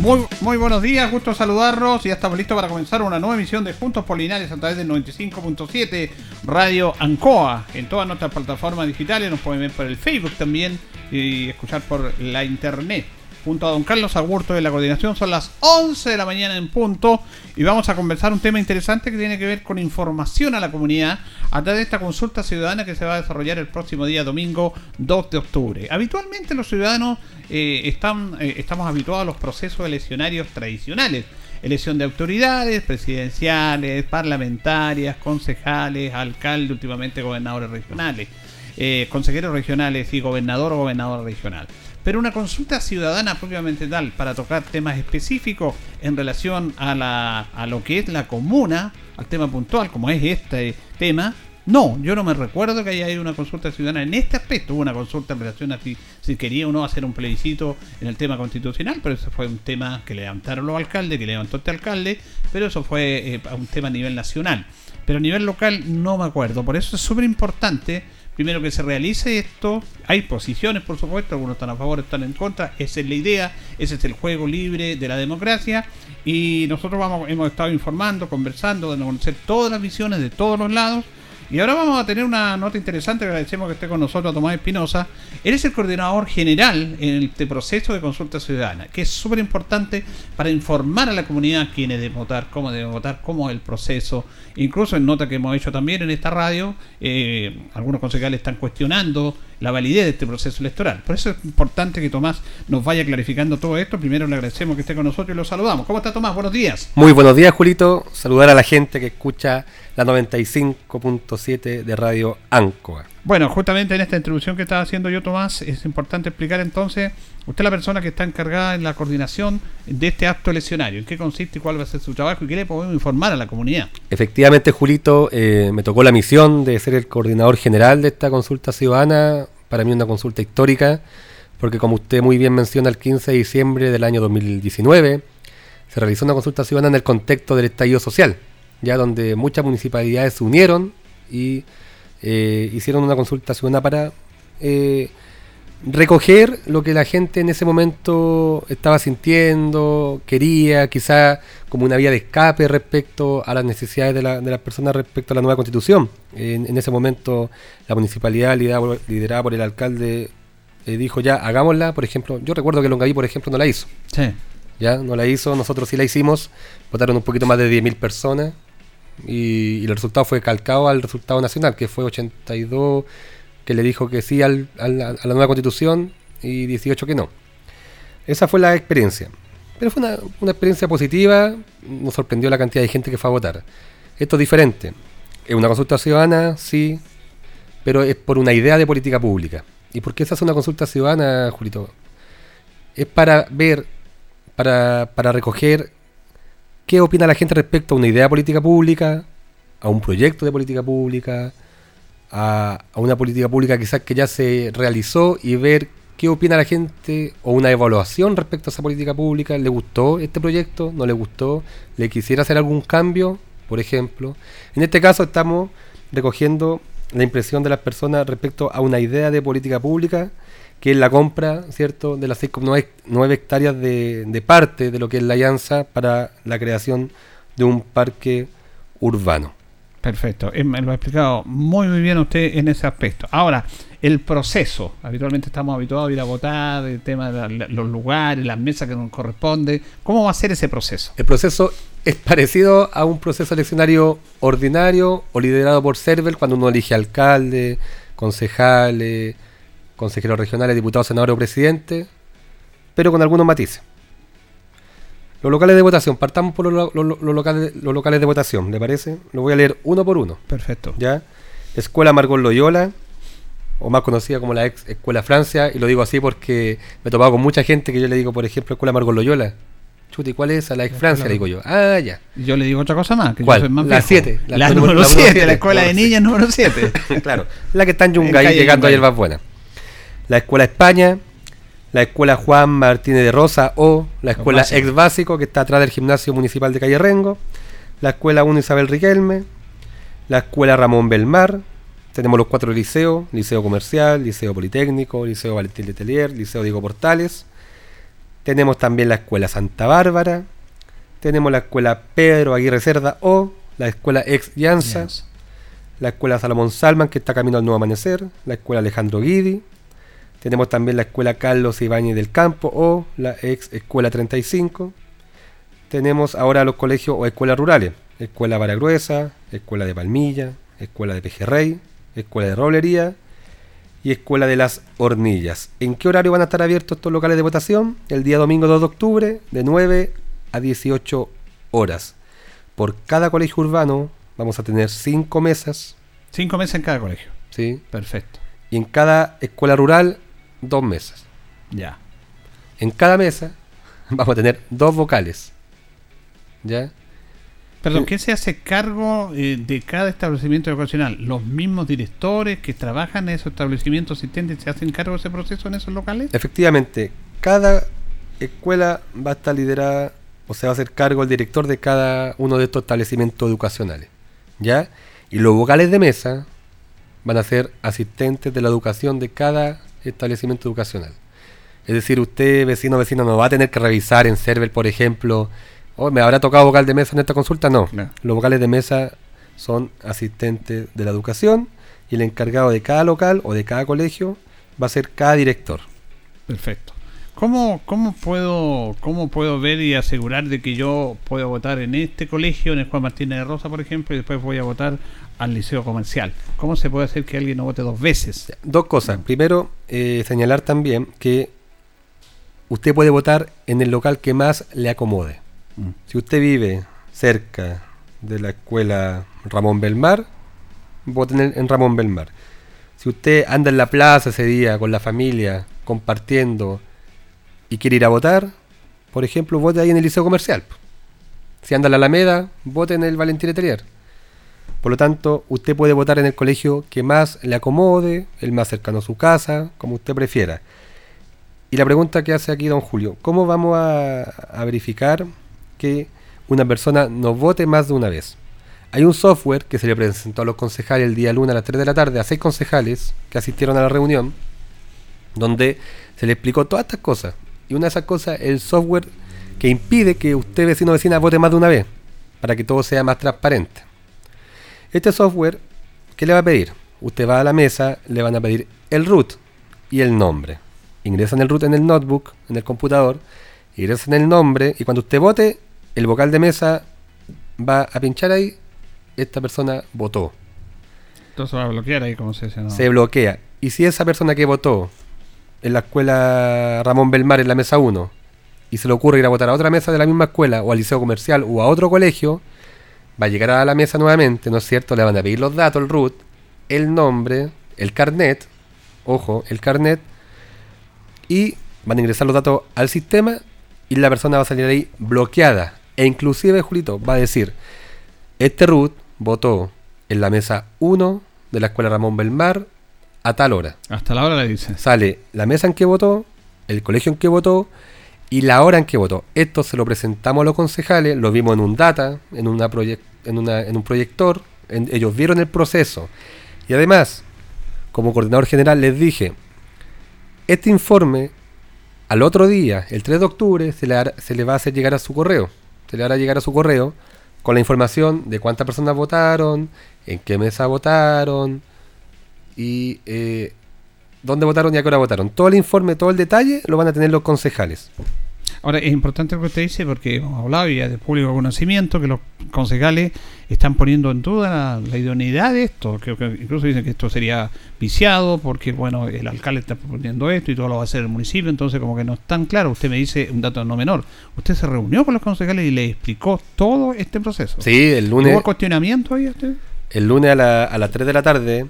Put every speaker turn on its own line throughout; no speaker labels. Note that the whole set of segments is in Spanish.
Muy, muy buenos días, gusto saludarlos. Ya estamos listos para comenzar una nueva emisión de Juntos Polinares a través del 95.7 Radio Ancoa. En todas nuestras plataformas digitales nos pueden ver por el Facebook también y escuchar por la internet junto a don Carlos Agurto de la coordinación. Son las 11 de la mañana en punto y vamos a conversar un tema interesante que tiene que ver con información a la comunidad a través de esta consulta ciudadana que se va a desarrollar el próximo día domingo 2 de octubre. Habitualmente los ciudadanos eh, están, eh, estamos habituados a los procesos eleccionarios tradicionales. Elección de autoridades presidenciales, parlamentarias, concejales, alcaldes, últimamente gobernadores regionales, eh, consejeros regionales y gobernador o gobernador regional pero una consulta ciudadana propiamente tal para tocar temas específicos en relación a, la, a lo que es la comuna, al tema puntual como es este tema. No, yo no me recuerdo que haya habido una consulta ciudadana en este aspecto. Hubo una consulta en relación a si, si quería o no hacer un plebiscito en el tema constitucional, pero eso fue un tema que levantaron los alcaldes, que levantó este alcalde, pero eso fue eh, un tema a nivel nacional. Pero a nivel local no me acuerdo. Por eso es súper importante primero que se realice esto. Hay posiciones, por supuesto, algunos están a favor, están en contra. Esa es la idea, ese es el juego libre de la democracia. Y nosotros vamos, hemos estado informando, conversando, dando a conocer todas las visiones de todos los lados y ahora vamos a tener una nota interesante, agradecemos que esté con nosotros Tomás Espinosa. Él es el coordinador general en este proceso de consulta ciudadana, que es súper importante para informar a la comunidad quiénes deben votar, cómo deben votar, cómo es el proceso. Incluso en nota que hemos hecho también en esta radio, eh, algunos concejales están cuestionando la validez de este proceso electoral. Por eso es importante que Tomás nos vaya clarificando todo esto. Primero le agradecemos que esté con nosotros y lo saludamos. ¿Cómo está Tomás? Buenos días.
Muy buenos días, Julito. Saludar a la gente que escucha la 95.7 de Radio Ancoa.
Bueno, justamente en esta introducción que estaba haciendo yo, Tomás, es importante explicar entonces, usted es la persona que está encargada en la coordinación de este acto eleccionario, en qué consiste y cuál va a ser su trabajo y qué le podemos informar a la comunidad.
Efectivamente, Julito, eh, me tocó la misión de ser el coordinador general de esta consulta ciudadana, para mí una consulta histórica, porque como usted muy bien menciona, el 15 de diciembre del año 2019 se realizó una consulta ciudadana en el contexto del estallido social ya donde muchas municipalidades se unieron y eh, hicieron una consulta ciudadana para eh, recoger lo que la gente en ese momento estaba sintiendo, quería, quizá como una vía de escape respecto a las necesidades de, las personas respecto a la nueva constitución. En, ese momento la municipalidad liderada, por el alcalde eh, dijo ya, hagámosla, por ejemplo, yo recuerdo que Longaví, por ejemplo, no la hizo. Sí. Ya, no la hizo, nosotros sí la hicimos, votaron un poquito más de 10.000 personas, y, el resultado fue calcado al resultado nacional, que fue 82 que le dijo que sí al, a la nueva constitución y 18 que no. Esa fue la experiencia. Pero fue una, una, experiencia positiva, nos sorprendió la cantidad de gente que fue a votar. Esto es diferente. Es una consulta ciudadana, sí, pero es por una idea de política pública. ¿Y por qué se hace una consulta ciudadana, Julito? Es para ver, para, para recoger qué opina la gente respecto a una idea política pública, a un proyecto de política pública, a, una política pública quizás que ya se realizó y ver qué opina la gente o una evaluación respecto a esa política pública. ¿Le gustó este proyecto? ¿No le gustó? ¿Le quisiera hacer algún cambio? Por ejemplo. En este caso estamos recogiendo la impresión de las personas respecto a una idea de política pública que es la compra, ¿cierto?, de las 6,9 hectáreas de, de parte de lo que es la alianza para la creación de un parque urbano.
Perfecto, eh, me lo ha explicado muy, muy bien usted en ese aspecto. Ahora, el proceso, habitualmente estamos habituados a ir a votar, el tema de los lugares, las mesas que nos corresponde. ¿Cómo va a ser ese proceso?
El proceso es parecido a un proceso eleccionario ordinario o liderado por CERVEL cuando uno elige alcalde, concejales consejeros regionales, diputados, senadores o presidentes, pero con algunos matices. Los locales de votación, partamos por los, locales, los locales de votación, ¿le parece? Lo voy a leer uno por uno.
Perfecto.
¿Ya? Escuela Margot Loyola, o más conocida como la ex Escuela Francia, y lo digo así porque me he topado con mucha gente que yo le digo, por ejemplo, Escuela Margot Loyola. Chuti, ¿cuál es esa? La ex Francia, le digo yo. Ah, ya.
Yo le digo otra cosa más. Que
¿Cuál? la 7.
La, número 7, la escuela de niñas número 7.
claro. La que está en Yungay llegando a Hierbas Buenas. La Escuela España, la Escuela Juan Martínez de Rosa o la Escuela. Ex Básico, que está atrás del Gimnasio Municipal de Calle Rengo, la Escuela 1 Isabel Riquelme, la Escuela Ramón Belmar, tenemos los cuatro liceos, Liceo Comercial, Liceo Politécnico, Liceo Valentín Letelier, Liceo Diego Portales, tenemos también la Escuela Santa Bárbara, tenemos la Escuela Pedro Aguirre Cerda o la Escuela Ex Llanza,
Yes.
la Escuela Salomón Salman, que está camino al Nuevo Amanecer, la Escuela Alejandro Guidi, tenemos también la Escuela Carlos Ibáñez del Campo o la ex Escuela 35. Tenemos ahora los colegios o escuelas rurales, Escuela Baragruesa, Escuela de Palmilla, Escuela de Pejerrey, Escuela de Roblería y Escuela de las Hornillas. ¿En qué horario van a estar abiertos estos locales de votación? El día domingo 2 de octubre, de 9 a 18 horas. Por cada colegio urbano vamos a tener 5 mesas,
Cinco meses en cada colegio.
¿sí?
Perfecto.
Y en cada escuela rural, dos mesas.
Ya.
En cada mesa vamos a tener dos vocales. ¿Ya?
Perdón. ¿qué se hace cargo eh, de cada establecimiento educacional? ¿Los mismos directores que trabajan en esos establecimientos asistentes se hacen cargo de ese proceso en esos locales?
Efectivamente, cada escuela va a estar liderada o se va a hacer cargo el director de cada uno de estos establecimientos educacionales. ¿Ya? Y los vocales de mesa van a ser asistentes de la educación de cada establecimiento educacional. Es decir, usted, vecino o vecina, no va a tener que revisar en server, por ejemplo, oh, ¿me habrá tocado vocal de mesa en esta consulta? No.
Claro.
Los vocales de mesa son asistentes de la educación y el encargado de cada local o de cada colegio va a ser cada director.
Perfecto. ¿Cómo, cómo, puedo, ¿Cómo puedo ver y asegurar de que yo puedo votar en este colegio, en el Juan Martínez de Rosa, por ejemplo, y después voy a votar al Liceo Comercial? ¿Cómo se puede hacer que alguien no vote dos veces?
Dos cosas. Primero, eh, señalar también que usted puede votar en el local que más le acomode.
Mm.
Si usted vive cerca de la escuela Ramón Belmar, vote en, el- en Ramón Belmar. Si usted anda en la plaza ese día con la familia, compartiendo y quiere ir a votar, por ejemplo, vote ahí en el liceo comercial. Si anda en la Alameda, vote en el Valentín Letelier. Por lo tanto, usted puede votar en el colegio que más le acomode, el más cercano a su casa, como usted prefiera. Y la pregunta que hace aquí don Julio, ¿cómo vamos a, verificar que una persona no vote más de una vez? Hay un software que se le presentó a los concejales el día lunes a las 3 de la tarde, a seis concejales que asistieron a la reunión, donde se le explicó todas estas cosas. Y una de esas cosas es el software que impide que usted, vecino o vecina, vote más de una vez, para que todo sea más transparente. Este software, ¿qué le va a pedir? Usted va a la mesa, le van a pedir el root y el nombre. Ingresan el root en el notebook, en el computador, ingresan el nombre y cuando usted vote, el vocal de mesa va a pinchar ahí, esta persona votó.
Entonces va a bloquear ahí, como se dice. ¿no?
Se bloquea. Y si esa persona que votó en la escuela Ramón Belmar en la mesa 1 y se le ocurre ir a votar a otra mesa de la misma escuela o al liceo comercial o a otro colegio, va a llegar a la mesa nuevamente, ¿no es cierto? Le van a pedir los datos, el root, el nombre, el carnet, ojo, el carnet, y van a ingresar los datos al sistema y la persona va a salir ahí bloqueada. E inclusive, Julito, va a decir, este root votó en la mesa 1 de la escuela Ramón Belmar a tal hora.
Hasta la hora le dicen.
Sale la mesa en que votó, el colegio en que votó y la hora en que votó. Esto se lo presentamos a los concejales, lo vimos en un data, en, una proyec- en, una- en un proyector, en- ellos vieron el proceso. Y además, como coordinador general les dije, este informe al otro día, el 3 de octubre, se le, va a hacer llegar a su correo. Se le hará llegar a su correo con la información de cuántas personas votaron, en qué mesa votaron y eh, dónde votaron y a qué hora votaron. Todo el informe, todo el detalle lo van a tener los concejales.
Ahora, es importante lo que usted dice porque hemos hablado ya de público conocimiento que los concejales están poniendo en duda la, idoneidad de esto. Que incluso dicen que esto sería viciado porque, bueno, el alcalde está proponiendo esto y todo lo va a hacer el municipio, entonces como que no es tan claro. Usted me dice un dato no menor. Usted se reunió con los concejales y le explicó todo este proceso.
Sí, el lunes,
¿Hubo cuestionamiento ahí a usted?
el lunes a, la- a las 3 de la tarde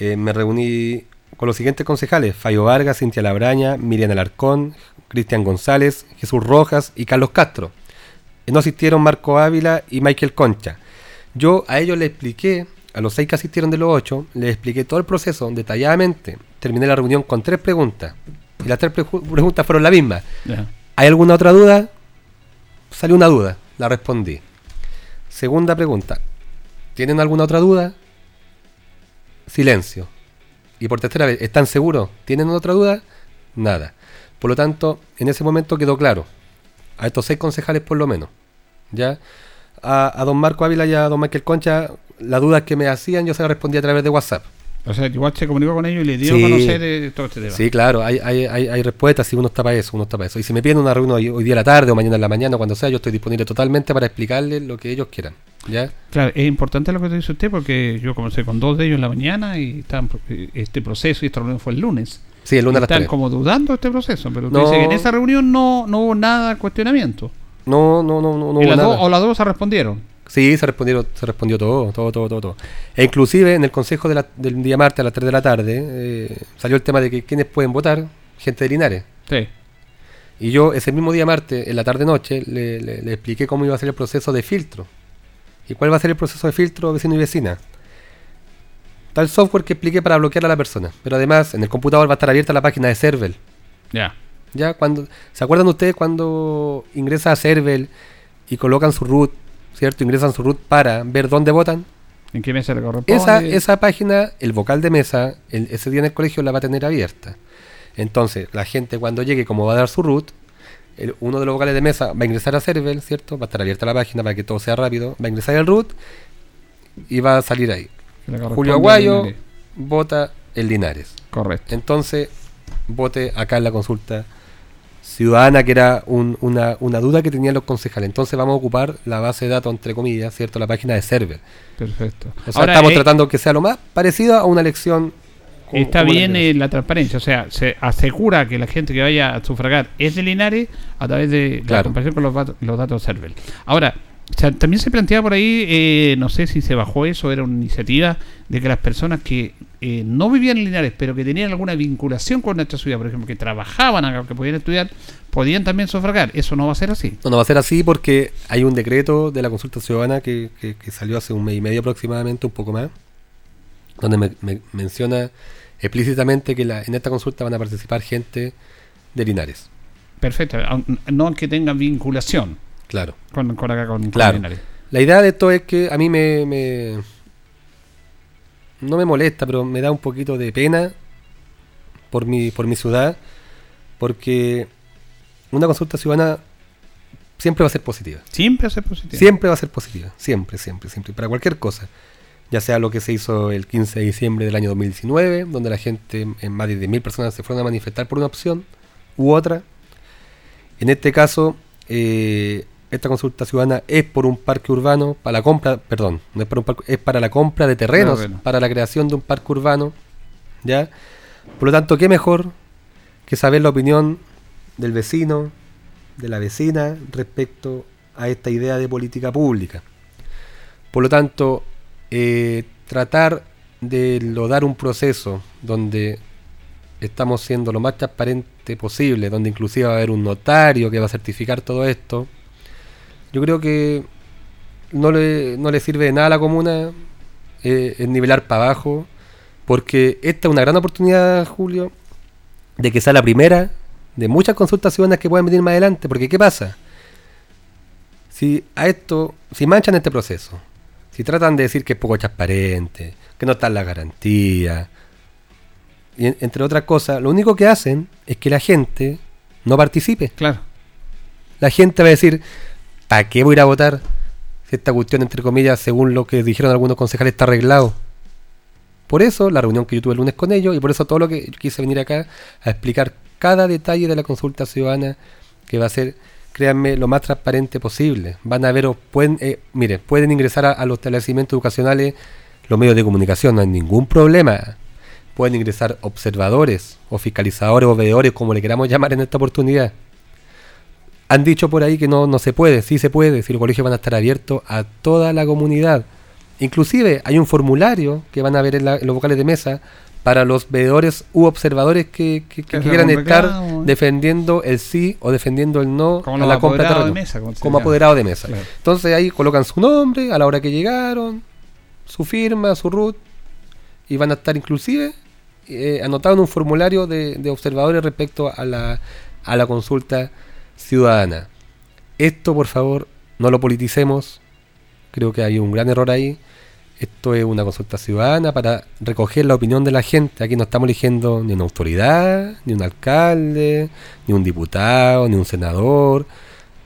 eh, me reuní con los siguientes concejales: Fallo Vargas, Cintia Labraña, Miriam Alarcón, Cristian González, Jesús Rojas y Carlos Castro. Eh, No asistieron Marco Ávila y Michael Concha. Yo a ellos les expliqué, a los seis que asistieron de los ocho, les expliqué todo el proceso detalladamente, terminé la reunión con tres preguntas. Y las tres preguntas fueron la misma.
Ya.
¿Hay alguna otra duda? Salió una duda, la respondí. Segunda pregunta. ¿Tienen alguna otra duda? Silencio. Y por tercera vez, ¿están seguros? ¿Tienen otra duda? Nada. Por lo tanto, en ese momento quedó claro. A estos seis concejales por lo menos. ¿Ya? A, a don Marco Ávila y a don Michael Concha, las dudas que me hacían yo se las respondí a través de WhatsApp.
O sea, igual se comunicó con ellos y le dio
Sí.
a conocer eh, todo este tema.
Sí, claro, hay, hay, hay, hay respuestas si uno está para eso, uno está para eso. Y si me piden una reunión hoy, hoy día a la tarde o mañana en la mañana, cuando sea, yo estoy disponible totalmente para explicarles lo que ellos quieran. ¿Ya?
Claro, es importante lo que dice usted porque yo comencé con dos de ellos en la mañana y estaban, eh, este proceso y esta reunión fue el lunes.
Sí, el lunes a las
Están
3.
como dudando de este proceso, pero usted
No.
dice que en esa reunión no, no hubo nada de cuestionamiento.
No, no, no, no, no hubo
las
nada.
dos- o las dos se respondieron.
Sí, se respondió, se respondió todo, todo, todo, todo, todo. E inclusive en el consejo de la- del día martes a las 3 de la tarde eh, salió el tema de que quienes pueden votar, gente de Linares.
Sí.
Y yo ese mismo día martes, en la tarde-noche, le, le- le expliqué cómo iba a ser el proceso de filtro. ¿Y cuál va a ser el proceso de filtro vecino y vecina? Tal software que expliqué para bloquear a la persona. Pero además, en el computador va a estar abierta la página de Cervel.
Ya.
¿Ya? Cuando, ¿Se acuerdan ustedes cuando ingresa a Cervel y colocan su root, ¿cierto? Ingresan su root para ver dónde votan?
¿En qué mesa le corresponde?
Esa, esa página, el vocal de mesa, el- ese día en el colegio la va a tener abierta. Entonces, la gente cuando llegue, como va a dar su root, el- uno de los vocales de mesa va a ingresar a Cervel, ¿cierto? Va a estar abierta la página para que todo sea rápido. Va a ingresar el root y va a salir ahí. Julio Aguayo vota en Linares.
Correcto.
Entonces, vote acá en la consulta ciudadana, que era un- una, una duda que tenían los concejales. Entonces, vamos a ocupar la base de datos, entre comillas, ¿cierto? La página de Cervel.
Perfecto.
O sea,
Ahora,
estamos
eh,
tratando que sea lo más parecido a una elección.
Está
la
bien eh, la transparencia, o sea, se asegura que la gente que vaya a sufragar es de Linares a través de la
Claro.
comparación con los, datos de CERVEL. Ahora, o sea, también se planteaba por ahí, eh, no sé si se bajó eso, era una iniciativa de que las personas que eh, no vivían en Linares, pero que tenían alguna vinculación con nuestra ciudad, por ejemplo, que trabajaban acá, que podían estudiar, podían también sufragar. Eso no va a ser así.
No, no va a ser así porque hay un decreto de la consulta ciudadana que, que- que salió hace un mes y medio aproximadamente, un poco más, donde me, me- menciona explícitamente que la- en esta consulta van a participar gente de Linares.
Perfecto, no que tengan vinculación
Claro.
con, con acá, con,
Claro. La idea de esto es que a mí me, me- no me molesta, pero me da un poquito de pena por mi, por mi ciudad, porque una consulta ciudadana siempre va a ser positiva.
Siempre hace positivo.
Siempre va a ser positiva, siempre, siempre, siempre, para cualquier cosa. Ya sea lo que se hizo el 15 de diciembre del año 2019, donde la gente, en más de 10.000 personas se fueron a manifestar por una opción u otra. En este caso, eh, esta consulta ciudadana es por un parque urbano, para la compra, perdón, no es para un parque, es para la compra de terrenos,
Terreno.
para la creación de un parque urbano. ¿Ya? Por lo tanto, ¿qué mejor que saber la opinión del vecino, de la vecina respecto a esta idea de política pública? Por lo tanto, eh, tratar de lograr un proceso donde estamos siendo lo más transparente posible, donde inclusive va a haber un notario que va a certificar todo esto, yo creo que no le, no le sirve de nada a la comuna eh, el nivelar para abajo, porque esta es una gran oportunidad, Julio, de que sea la primera de muchas consultas ciudadanas que puedan venir más adelante, porque ¿qué pasa? Si a esto, si manchan este proceso, si tratan de decir que es poco transparente, que no están las garantías, y en- entre otras cosas, lo único que hacen es que la gente no participe.
Claro.
La gente va a decir, ¿para qué voy a ir a votar? Si esta cuestión, entre comillas, según lo que dijeron algunos concejales, está arreglado. Por eso, la reunión que yo tuve el lunes con ellos, y por eso todo lo que quise venir acá a explicar cada detalle de la consulta ciudadana, que va a ser, créanme, lo más transparente posible. Van a ver, o pueden, eh, mire, pueden ingresar a, a los establecimientos educacionales, los medios de comunicación, no hay ningún problema. Pueden ingresar observadores, o fiscalizadores, o veedores, como le queramos llamar en esta oportunidad. Han dicho por ahí que no, no se puede, sí se puede, si los colegios van a estar abiertos a toda la comunidad. Inclusive hay un formulario que van a ver en, la- en los vocales de mesa para los veedores u observadores que, que- que
Que hagan
quieran estar
reclamo, ¿eh?
defendiendo el sí o defendiendo el no
Como
a la compra de
apoderados de
terreno.
mesa, como
apoderado de mesa.
Claro.
Entonces ahí colocan su nombre, a la hora que llegaron, su firma, su root, y van a estar inclusive eh, anotado en un formulario de, de observadores respecto a la, a la consulta ciudadana. Esto, por favor, no lo politicemos. Creo que hay un gran error ahí. Esto es una consulta ciudadana para recoger la opinión de la gente. Aquí no estamos eligiendo ni una autoridad, ni un alcalde, ni un diputado, ni un senador.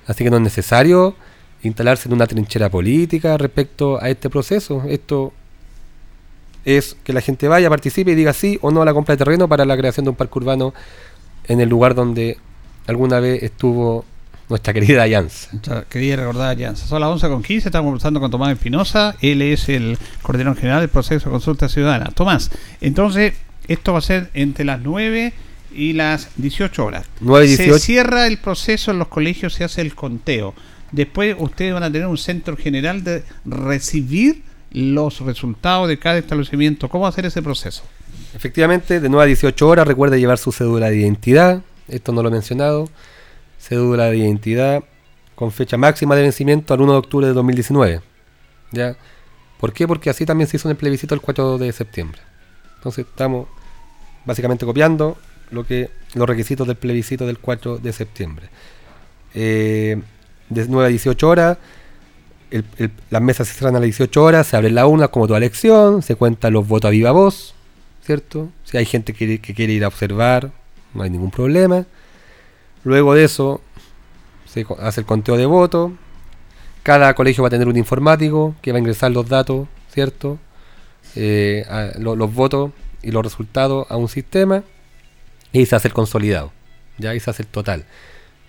Así que no es necesario instalarse en una trinchera política respecto a este proceso. Esto es que la gente vaya, participe y diga sí o no a la compra de terreno para la creación de un parque urbano en el lugar donde alguna vez estuvo nuestra querida Alianza.
Quería recordar Alianza. Son las 11 con 15, estamos conversando con Tomás Espinosa, él es el coordinador general del proceso de consulta ciudadana. Tomás, entonces, esto va a ser entre las 9 y las 18 horas.
9 y 18.
Se cierra el proceso en los colegios, se hace el conteo. Después ustedes van a tener un centro general de recibir los resultados de cada establecimiento. ¿Cómo va a ser ese proceso?
Efectivamente, de 9 a 18 horas, recuerde llevar su cédula de identidad. Esto no lo he mencionado cédula de identidad con fecha máxima de vencimiento al 1 de octubre de 2019. ¿Ya? ¿Por qué? Porque así también se hizo en el plebiscito el 4 de septiembre. Entonces estamos básicamente copiando lo que los requisitos del plebiscito del 4 de septiembre. Eh, de 9 a 18 horas, las mesas se cierran a las 18 horas, se abre la una como toda elección, se cuentan los votos a viva voz, ¿cierto? Si hay gente que quiere ir a observar, no hay ningún problema. Luego de eso se hace el conteo de votos. Cada colegio va a tener un informático que va a ingresar los datos, ¿cierto? Eh, los votos y los resultados a un sistema y se hace el consolidado. Ya y se hace el total.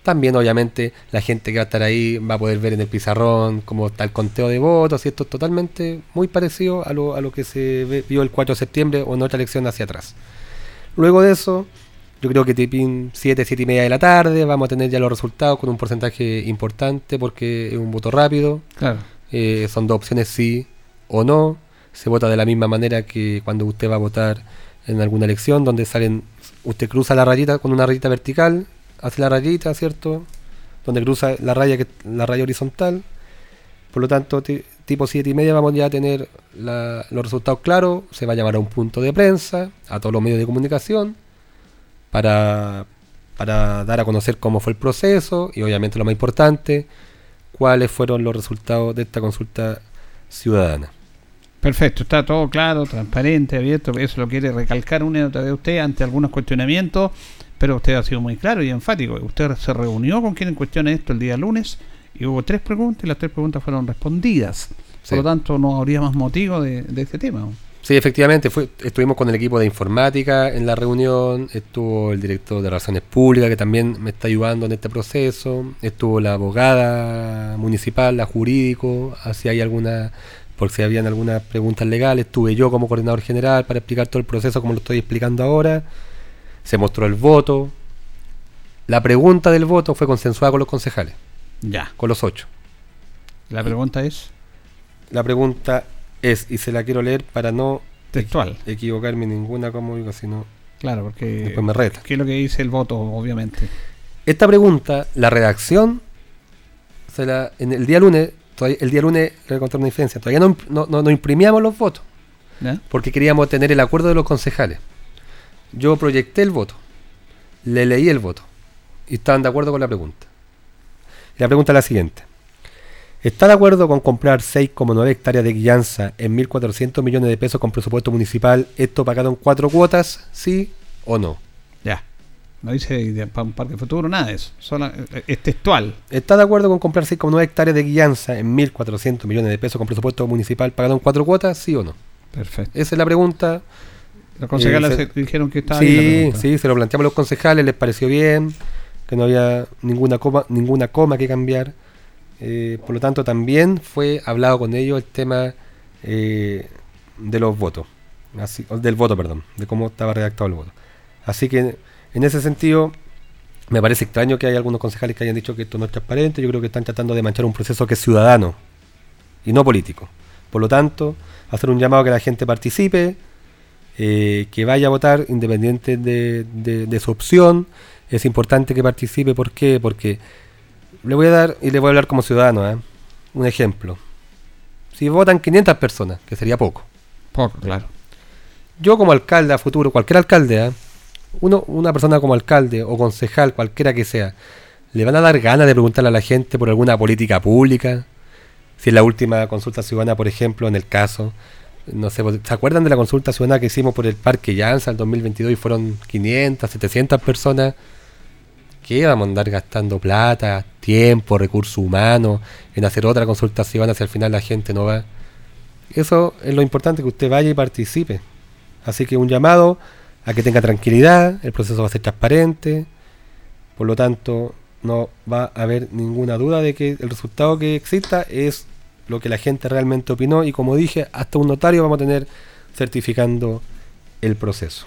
También, obviamente, la gente que va a estar ahí va a poder ver en el pizarrón cómo está el conteo de votos. Es totalmente muy parecido a lo, a lo que se vio el 4 de septiembre o en otra elección hacia atrás. Luego de eso, yo creo que tipín 7, 7 y media de la tarde vamos a tener ya los resultados con un porcentaje importante porque es un voto rápido.
Claro.
Eh, son dos opciones sí o no. Se vota de la misma manera que cuando usted va a votar en alguna elección donde salen, usted cruza la rayita con una rayita vertical, hace la rayita, ¿cierto? Donde cruza la raya, que, la raya horizontal. Por lo tanto, tipo 7 y media vamos ya a tener los resultados claros. Se va a llamar a un punto de prensa, a todos los medios de comunicación para, para dar a conocer cómo fue el proceso y obviamente lo más importante, cuáles fueron los resultados de esta consulta ciudadana.
Perfecto, está todo claro, transparente, abierto, eso lo quiere recalcar una y otra vez usted ante algunos cuestionamientos, pero usted ha sido muy claro y enfático. Usted se reunió con quien cuestione esto el día lunes y hubo tres preguntas y las tres preguntas fueron respondidas. Por lo tanto, no habría más motivo de, de este tema.
Sí, efectivamente, fue, estuvimos con el equipo de informática en la reunión, estuvo el director de Relaciones Públicas que también me está ayudando en este proceso, estuvo la abogada municipal, la jurídico, si hay alguna, por si habían algunas preguntas legales, estuve yo como coordinador general para explicar todo el proceso como lo estoy explicando ahora, se mostró el voto, la pregunta del voto fue consensuada con los concejales.
Ya.
Con los ocho.
La pregunta es.
La pregunta es, y se la quiero leer para no
textual
equivocarme ninguna como digo, sino
claro, porque
después me reta.
¿Qué es lo que dice el voto, obviamente?
Esta pregunta, la redacción, se la, en el día lunes, el día lunes, le voy a contar una diferencia, todavía no, no, no, imprimíamos los votos, porque queríamos tener el acuerdo de los concejales. Yo proyecté el voto, le leí el voto, y estaban de acuerdo con la pregunta. Y la pregunta es la siguiente. ¿Está de acuerdo con comprar 6,9 hectáreas de guillanza en 1.400 millones de pesos con presupuesto municipal? ¿Esto pagado en cuatro cuotas? ¿Sí o no?
Ya. No dice para un parque futuro, nada de eso. Eh, es textual.
¿Está de acuerdo con comprar 6,9 hectáreas de guillanza en 1.400 millones de pesos con presupuesto municipal pagado en cuatro cuotas? ¿Sí o no?
Perfecto.
Esa es la pregunta.
Los concejales eh, dijeron que estaba
sí, bien. Sí, se lo planteamos a los concejales, les pareció bien, que no había ninguna coma, ninguna coma que cambiar. Eh, por lo tanto, también fue hablado con ellos el tema eh, de los votos, del voto, perdón, de cómo estaba redactado el voto. Así que en ese sentido, me parece extraño que hay algunos concejales que hayan dicho que esto no es transparente. Yo creo que están tratando de manchar un proceso que es ciudadano y no político. Por lo tanto, hacer un llamado a que la gente participe, eh, que vaya a votar independiente de, de, su opción. Es importante que participe. ¿Por qué? Porque le voy a dar, y le voy a hablar como ciudadano, ¿eh? un ejemplo. Si votan 500 personas, que sería poco.
Poco, claro.
yo como alcalde a futuro, cualquier alcalde, ¿ah? uno, una persona como alcalde o concejal, cualquiera que sea, ¿le van a dar ganas de preguntarle a la gente por alguna política pública? Si en la última consulta ciudadana, por ejemplo, en el caso, no sé, ¿se acuerdan de la consulta ciudadana que hicimos por el Parque Llanza el 2022 y fueron 500, 700 personas? ¿Qué vamos a andar gastando plata, tiempo, recursos humanos en hacer otra consulta si al final la gente no va? Eso es lo importante, que usted vaya y participe. Así que un llamado a que tenga tranquilidad, el proceso va a ser transparente, por lo tanto no va a haber ninguna duda de que el resultado que exista es lo que la gente realmente opinó y como dije, hasta un notario vamos a tener certificando el proceso.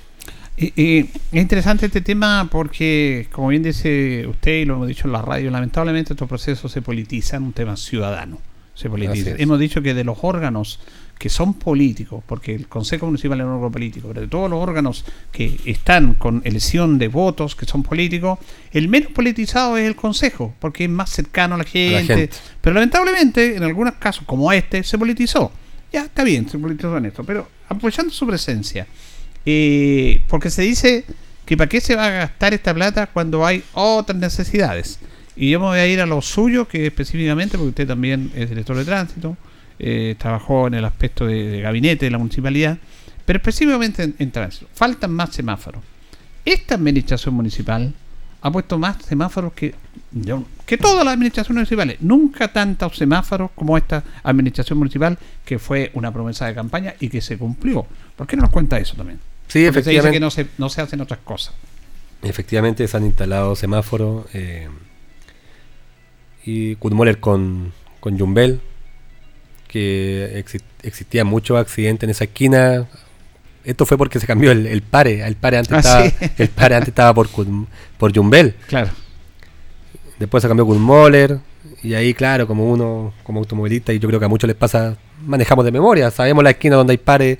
Y, es interesante este tema porque, como bien dice usted y lo hemos dicho en la radio, lamentablemente estos procesos se politizan, un tema ciudadano. Se politiza. Hemos dicho que de los órganos que son políticos, porque el Consejo Municipal es un órgano político, pero de todos los órganos que están con elección de votos que son políticos, el menos politizado es el Consejo, porque es más cercano a la gente. Pero lamentablemente, en algunos casos, como este, se politizó. Ya está bien, se politizó en esto, pero apoyando su presencia. Eh, porque se dice que para qué se va a gastar esta plata cuando hay otras necesidades. Y yo me voy a ir a lo suyo, que específicamente, porque usted también es director de tránsito, eh, trabajó en el aspecto de, gabinete de la municipalidad, pero específicamente en, tránsito. Faltan más semáforos. Esta administración municipal ha puesto más semáforos que, que todas las administraciones municipales. Nunca tantos semáforos como esta administración municipal, que fue una promesa de campaña y que se cumplió. ¿Por qué no nos cuenta eso también?
Sí, efectivamente.
que no se, no se hacen otras cosas.
Efectivamente, se han instalado semáforos. Eh, y Kudmoller con, con Jumbel, que existía mucho accidente en esa esquina. Esto fue porque se cambió el, pare. El pare antes, ah, estaba, el pare antes estaba por, por Jumbel.
Claro.
Después se cambió Kudmoller. Y ahí, claro, como uno, como automovilista, y yo creo que a muchos les pasa, manejamos de memoria. Sabemos la esquina donde hay pare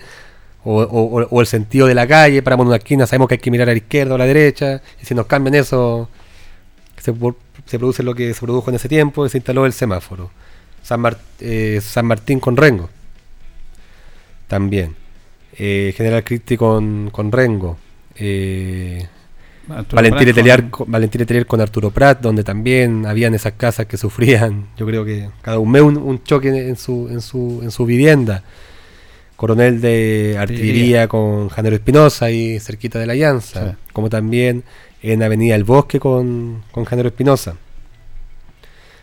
o, o, el sentido de la calle, paramos en una esquina, sabemos que hay que mirar a la izquierda o a la derecha, y si nos cambian eso, se, se produce lo que se produjo en ese tiempo, y se instaló el semáforo. San, eh, San Martín con Rengo, también. Eh, General Cristi con, con Rengo. Eh, Valentín Letelier con, Arturo Prat, donde también habían esas casas que sufrían, yo creo que cada un mes un, choque en su, en, su, en su vivienda coronel de artillería con Janero Espinosa y cerquita de la Llanza, como también en Avenida El Bosque con, con Janero Espinosa.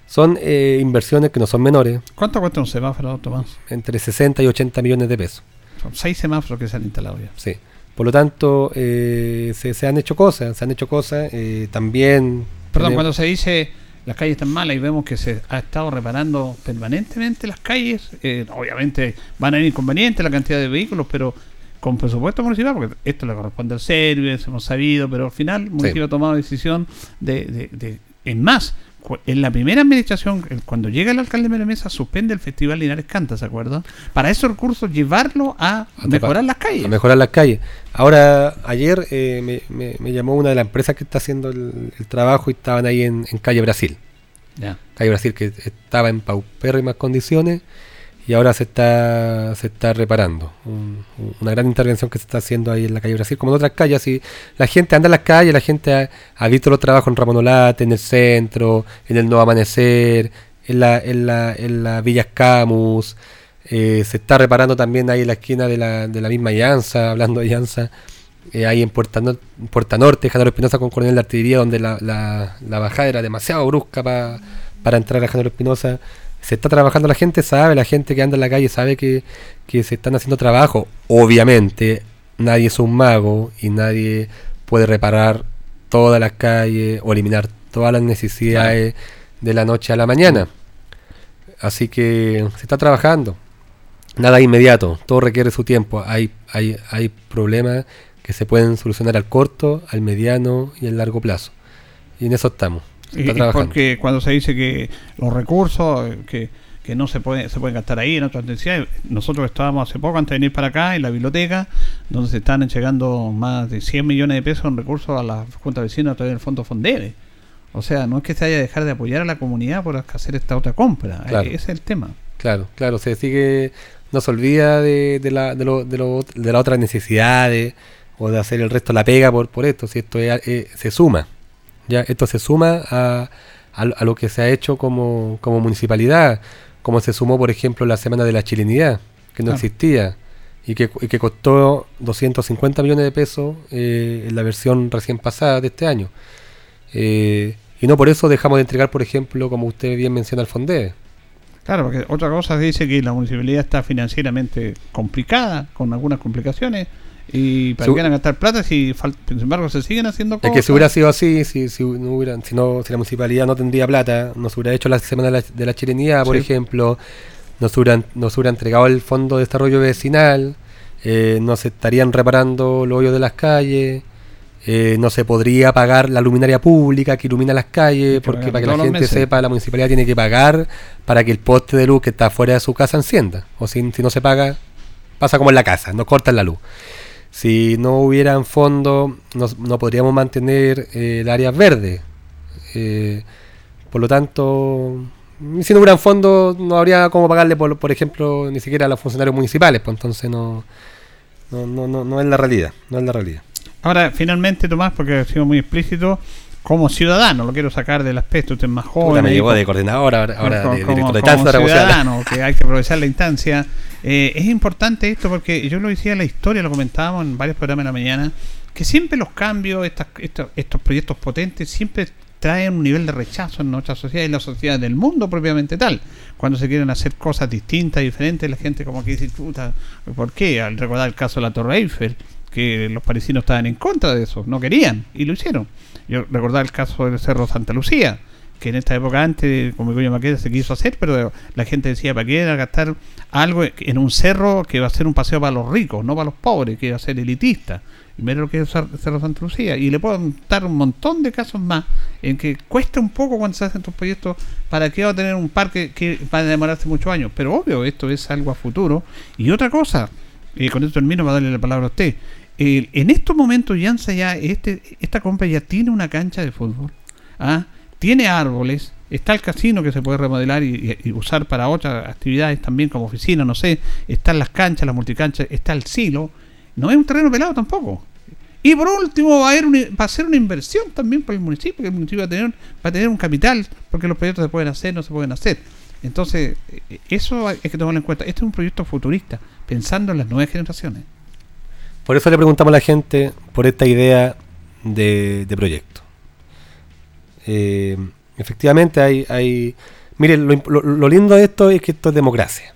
Son eh, inversiones que no son menores.
¿Cuánto cuesta un semáforo, Tomás?
Entre 60 y 80 millones de pesos.
Son seis semáforos que se han instalado ya.
Sí. Por lo tanto, eh, se, han hecho cosas, se han hecho cosas. Eh, también...
Perdón, cuando se dice las calles están malas y vemos que se ha estado reparando permanentemente las calles. Eh, obviamente van a ir inconvenientes la cantidad de vehículos, pero con presupuesto municipal, porque esto le corresponde al Service, hemos sabido, pero al final el municipio ha tomado decisión de, de, de, en más, en la primera administración, cuando llega el alcalde de Mesa, suspende el Festival Linares Canta, ¿se acuerdan? Para esos recursos, llevarlo a, mejorar las calles. A
mejorar las calles. Ahora, ayer eh, me, llamó una de las empresas que está haciendo el, trabajo y estaban ahí en, Calle Brasil. Calle Brasil, que estaba en paupérrimas condiciones y ahora se está se está reparando. una gran intervención que se está haciendo ahí en la calle Brasil, como en otras calles. La gente anda en las calles, la gente ha, visto los trabajos en Ramonolate, en el centro, en el Nuevo Amanecer, en la, en la, en la Villas Camus. Eh, se está reparando también ahí en la esquina de la, de la misma Llanza, hablando de Llanza. Eh, ahí en Puerta, Puerta Norte, Janero Espinosa con Coronel de Artillería, donde la, la, bajada era demasiado brusca para entrar a Janero Espinosa se está trabajando, la gente sabe, la gente que anda en la calle sabe que, se están haciendo trabajo. Obviamente, nadie es un mago y nadie puede reparar todas las calles o eliminar todas las necesidades de la noche a la mañana. Así que se está trabajando. Nada inmediato, todo requiere su tiempo. Hay, hay, hay problemas que se pueden solucionar al corto, al mediano y al largo plazo. Y en eso estamos.
Y, porque cuando se dice que los recursos que, que no se pueden se pueden gastar ahí en otras necesidades, nosotros estábamos hace poco antes de venir para acá en la biblioteca, donde se están llegando más de 100 millones de pesos en recursos a las juntas vecinas a través del fondo Fondebe. O sea, no es que se haya de dejar de apoyar a la comunidad por hacer esta otra compra, ese es el tema.
Claro, claro, se sigue no se olvida de, de, la, de, lo, de, lo, de las otras necesidades o de hacer el resto la pega por, por esto, si esto eh, se suma, ya esto se suma a, a, lo que se ha hecho como, como, municipalidad, como se sumó, por ejemplo, la Semana de la Chilenidad, que no existía y que, y que, costó 250 millones de pesos eh, en la versión recién pasada de este año. Eh, y no por eso dejamos de entregar, por ejemplo, como usted bien menciona, el FONDE.
Claro, porque otra cosa dice que la municipalidad está financieramente complicada, con algunas complicaciones, y para que gastar plata si sin embargo se siguen haciendo
cosas. Es que si hubiera sido así, si, si, no hubieran, si, no, si la municipalidad no tendría plata, nos hubiera hecho la semana de la, chilenía, por ejemplo, nos hubieran, nos hubiera entregado el fondo de desarrollo vecinal, eh, no se estarían reparando los hoyos de las calles, eh, no se podría pagar la luminaria pública que ilumina las calles, porque para que la gente sepa, la municipalidad tiene que pagar para que el poste de luz que está fuera de su casa encienda. O si, si no se paga, pasa como en la casa, nos cortan la luz. Si no hubieran fondos, no, no podríamos mantener eh, el área verde. Eh, por lo tanto, si no hubieran fondos, no habría cómo pagarle, por, por ejemplo, ni siquiera a los funcionarios municipales. Pues entonces no, no, no, no, no es la realidad. No es la realidad.
Ahora, finalmente, Tomás, porque ha sido muy explícito, como ciudadano, lo quiero sacar del aspecto, usted es más joven.
me llegó de coordinador, ahora, ahora
como, de director de como ciudadano, que hay que aprovechar la instancia. Eh, es importante esto porque yo lo decía en la historia, lo comentábamos en varios programas de la mañana, que siempre los cambios, estas, estos, estos proyectos potentes, siempre traen un nivel de rechazo en nuestra sociedad y en la sociedad del mundo propiamente tal. Cuando se quieren hacer cosas distintas, diferentes, la gente como que dice, puta, ¿por qué? Al recordar el caso de la Torre Eiffel, que los parisinos estaban en contra de eso, no querían y lo hicieron. Yo recordaba el caso del Cerro Santa Lucía, que en esta época antes, como Coño Maqueda, se quiso hacer, pero la gente decía, ¿para qué era gastar algo en un cerro que va a ser un paseo para los ricos, no para los pobres, que va a ser elitista? Y mira lo que es el Cerro Santa Lucía. Y le puedo dar un montón de casos más en que cuesta un poco cuando se hacen estos proyectos, ¿para qué va a tener un parque que va a demorarse muchos años? Pero obvio, esto es algo a futuro. Y otra cosa, y con esto termino para darle la palabra a usted en estos momentos ya, este, esta compra ya tiene una cancha de fútbol, ¿ah? tiene árboles, está el casino que se puede remodelar y, usar para otras actividades también como oficina, no sé, están las canchas, las multicanchas, está el silo, no es un terreno pelado tampoco. Y por último va a, haber va a ser una inversión también para el municipio, que el municipio va a tener, va a tener un capital, porque los proyectos se pueden hacer, no se pueden hacer. Entonces, eh, eso hay que tomarlo en cuenta. Este es un proyecto futurista, pensando en las nuevas generaciones.
Por eso le preguntamos a la gente por esta idea de, proyecto. Eh, efectivamente hay, hay mire, lo, lindo de esto es que esto es democracia.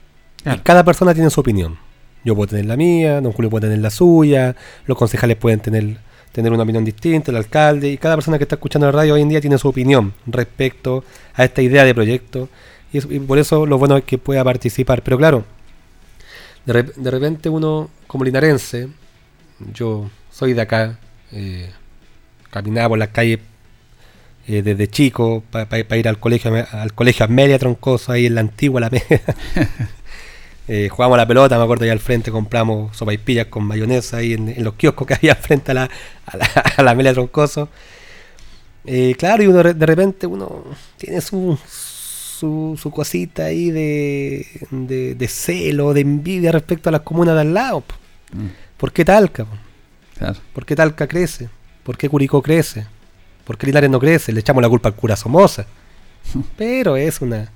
cada persona tiene su opinión. Yo puedo tener la mía, don Julio puede tener la suya, los concejales pueden tener, tener una opinión distinta, el alcalde, y cada persona que está escuchando la radio hoy en día tiene su opinión respecto a esta idea de proyecto. Y, por eso lo bueno es que pueda participar. Pero claro, de, de repente uno como linarense, yo soy de acá, eh, caminaba por las calles eh, desde chico para ir al colegio al colegio Media Troncoso, ahí en la antigua la media. eh, jugábamos la pelota, me acuerdo ahí al frente compramos sopa y pillas con mayonesa ahí en, los kioscos que había frente a la, a la, Media Troncoso. Eh, claro, y uno de repente uno tiene su, su, su cosita ahí de, de, celo, de envidia respecto a las comunas de al lado. Mm. ¿Por qué Talca? ¿Por qué Talca crece? ¿Por qué Curicó crece? ¿Por qué Linares no crece? Le echamos la culpa al cura Somoza. Pero es una...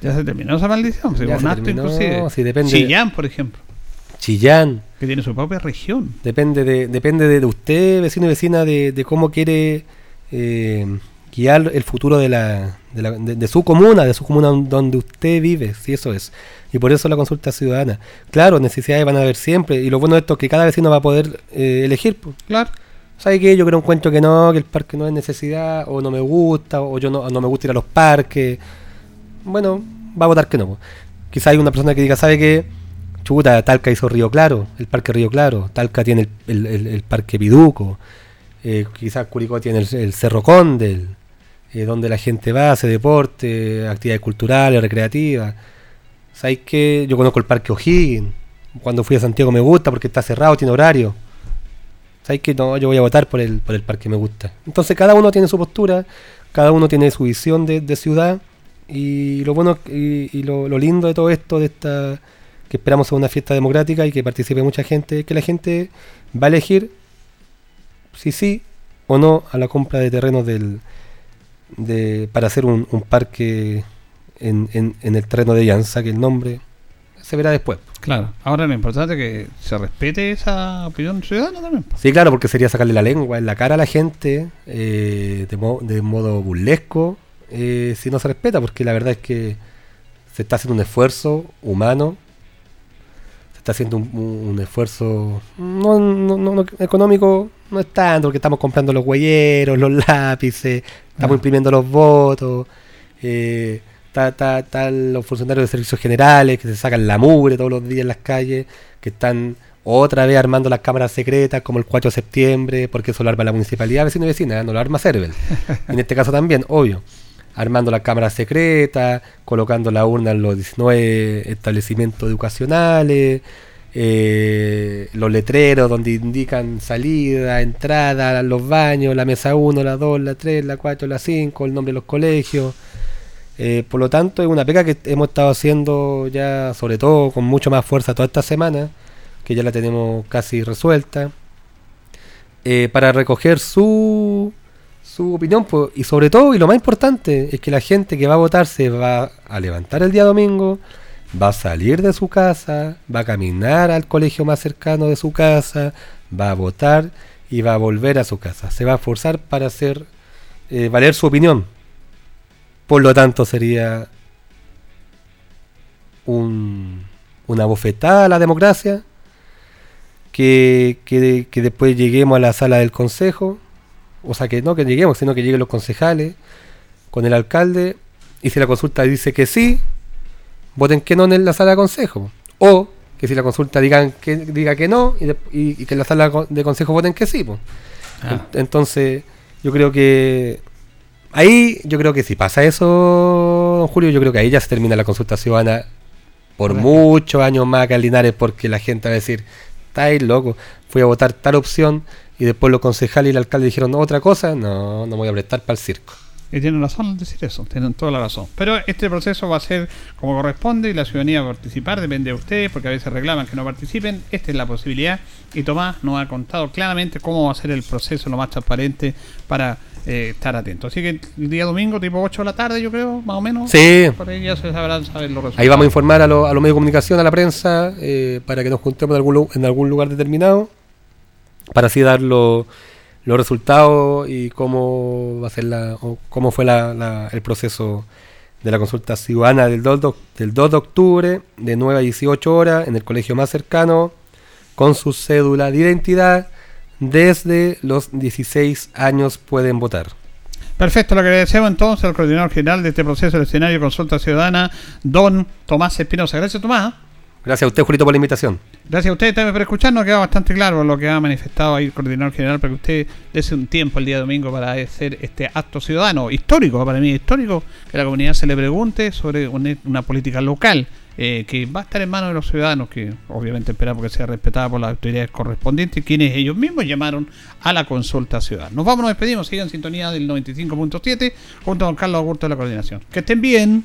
Ya se terminó esa maldición. Terminó, inclusive. depende Chillán, por ejemplo.
Chillán.
Que tiene su propia región.
Depende de, depende de usted, vecino y vecina, de, cómo quiere eh, guiar el futuro de, la, de, la de, su comuna, de su comuna donde usted vive, si eso es. Y por eso la consulta ciudadana. Claro, necesidades van a haber siempre. Y lo bueno de esto es que cada vecino va a poder eh, elegir. Pues.
Claro.
¿Sabe qué? Yo creo un cuento que no, que el parque no es necesidad, o no me gusta, o yo no, no me gusta ir a los parques. Bueno, va a votar que no. Pues. Quizá hay una persona que diga, ¿sabe qué? Chuta, Talca hizo Río Claro, el parque Río Claro. Talca tiene el, el, parque Piduco. Eh, quizás Curicó tiene el, Cerro Condel, eh, donde la gente va, hace deporte, actividades culturales, recreativas. ¿Sabes qué? Yo conozco el Parque O'Higgins. Cuando fui a Santiago me gusta porque está cerrado, tiene horario. ¿Sabes qué? No, yo voy a votar por el, por el parque me gusta. Entonces cada uno tiene su postura, cada uno tiene su visión de, ciudad. Y lo bueno y, lo, lindo de todo esto, de esta que esperamos sea una fiesta democrática y que participe mucha gente, que la gente va a elegir si sí o no a la compra de terrenos del, de, para hacer un, parque en, en, el terreno de Llanza, que el nombre se verá después.
Claro, ahora lo importante es que se respete esa opinión ciudadana también.
Sí, claro, porque sería sacarle la lengua en la cara a la gente eh, de, de, modo burlesco eh, si no se respeta, porque la verdad es que se está haciendo un esfuerzo humano, está haciendo un, esfuerzo no, no, económico, no es tanto, porque estamos comprando los huelleros, los lápices, estamos ah. imprimiendo los votos. Eh, Están los funcionarios de servicios generales que se sacan la mugre todos los días en las calles, que están otra vez armando las cámaras secretas como el 4 de septiembre, porque eso lo arma la municipalidad vecino y vecina, no lo arma Cervel. en este caso también, obvio armando la cámara secreta, colocando la urna en los 19 establecimientos educacionales, eh, los letreros donde indican salida, entrada, los baños, la mesa 1, la 2, la 3, la 4, la 5, el nombre de los colegios. Eh, por lo tanto, es una pega que hemos estado haciendo ya, sobre todo con mucho más fuerza toda esta semana, que ya la tenemos casi resuelta, eh, para recoger su su opinión pues, y sobre todo y lo más importante es que la gente que va a votar se va a levantar el día domingo, va a salir de su casa, va a caminar al colegio más cercano de su casa, va a votar y va a volver a su casa. Se va a esforzar para hacer eh, valer su opinión. Por lo tanto sería un, una bofetada a la democracia que, que después lleguemos a la sala del consejo o sea, que no que lleguemos, sino que lleguen los concejales con el alcalde y si la consulta dice que sí, voten que no en la sala de consejo. O que si la consulta digan que, diga que no y, que en la sala de consejo voten que sí. Ah. Entonces, yo creo que ahí, yo creo que si pasa eso, don Julio, yo creo que ahí ya se termina la consulta ciudadana por muchos años más que al Linares, porque la gente va a decir, estáis loco, fui a votar tal opción y después los concejales y el alcalde dijeron otra cosa, no, no voy a prestar para el circo.
Y tienen razón en decir eso, tienen toda la razón. Pero este proceso va a ser como corresponde y la ciudadanía va a participar, depende de ustedes, porque a veces reclaman que no participen. Esta es la posibilidad y Tomás nos ha contado claramente cómo va a ser el proceso lo más transparente para eh, estar atento. Así que el día domingo, tipo 8 de la tarde, yo creo, más o menos.
Sí.
Por ahí ya se sabrán saber los resultados.
Ahí vamos a informar a, los medios de comunicación, a la prensa, eh, para que nos juntemos en algún, en algún lugar determinado para así dar los resultados y cómo va a ser la, cómo fue el proceso de la consulta ciudadana del 2, del 2 de octubre de 9 a 18 horas en el colegio más cercano con su cédula de identidad desde los 16 años pueden votar.
Perfecto, lo agradecemos entonces al coordinador general de este proceso del escenario de consulta ciudadana, don Tomás Espinosa. Gracias, Tomás.
Gracias a usted, Julito, por la invitación.
Gracias a usted también por escucharnos. Queda bastante claro lo que ha manifestado ahí el coordinador general para que usted dese un tiempo el día domingo para hacer este acto ciudadano histórico, para mí histórico, que la comunidad se le pregunte sobre una política local eh, que va a estar en manos de los ciudadanos, que obviamente esperamos que sea respetada por las autoridades correspondientes, quienes ellos mismos llamaron a la consulta ciudadana. Nos vamos, nos despedimos, sigan en sintonía del 95.7 junto a don Carlos Augusto de la coordinación. Que estén bien.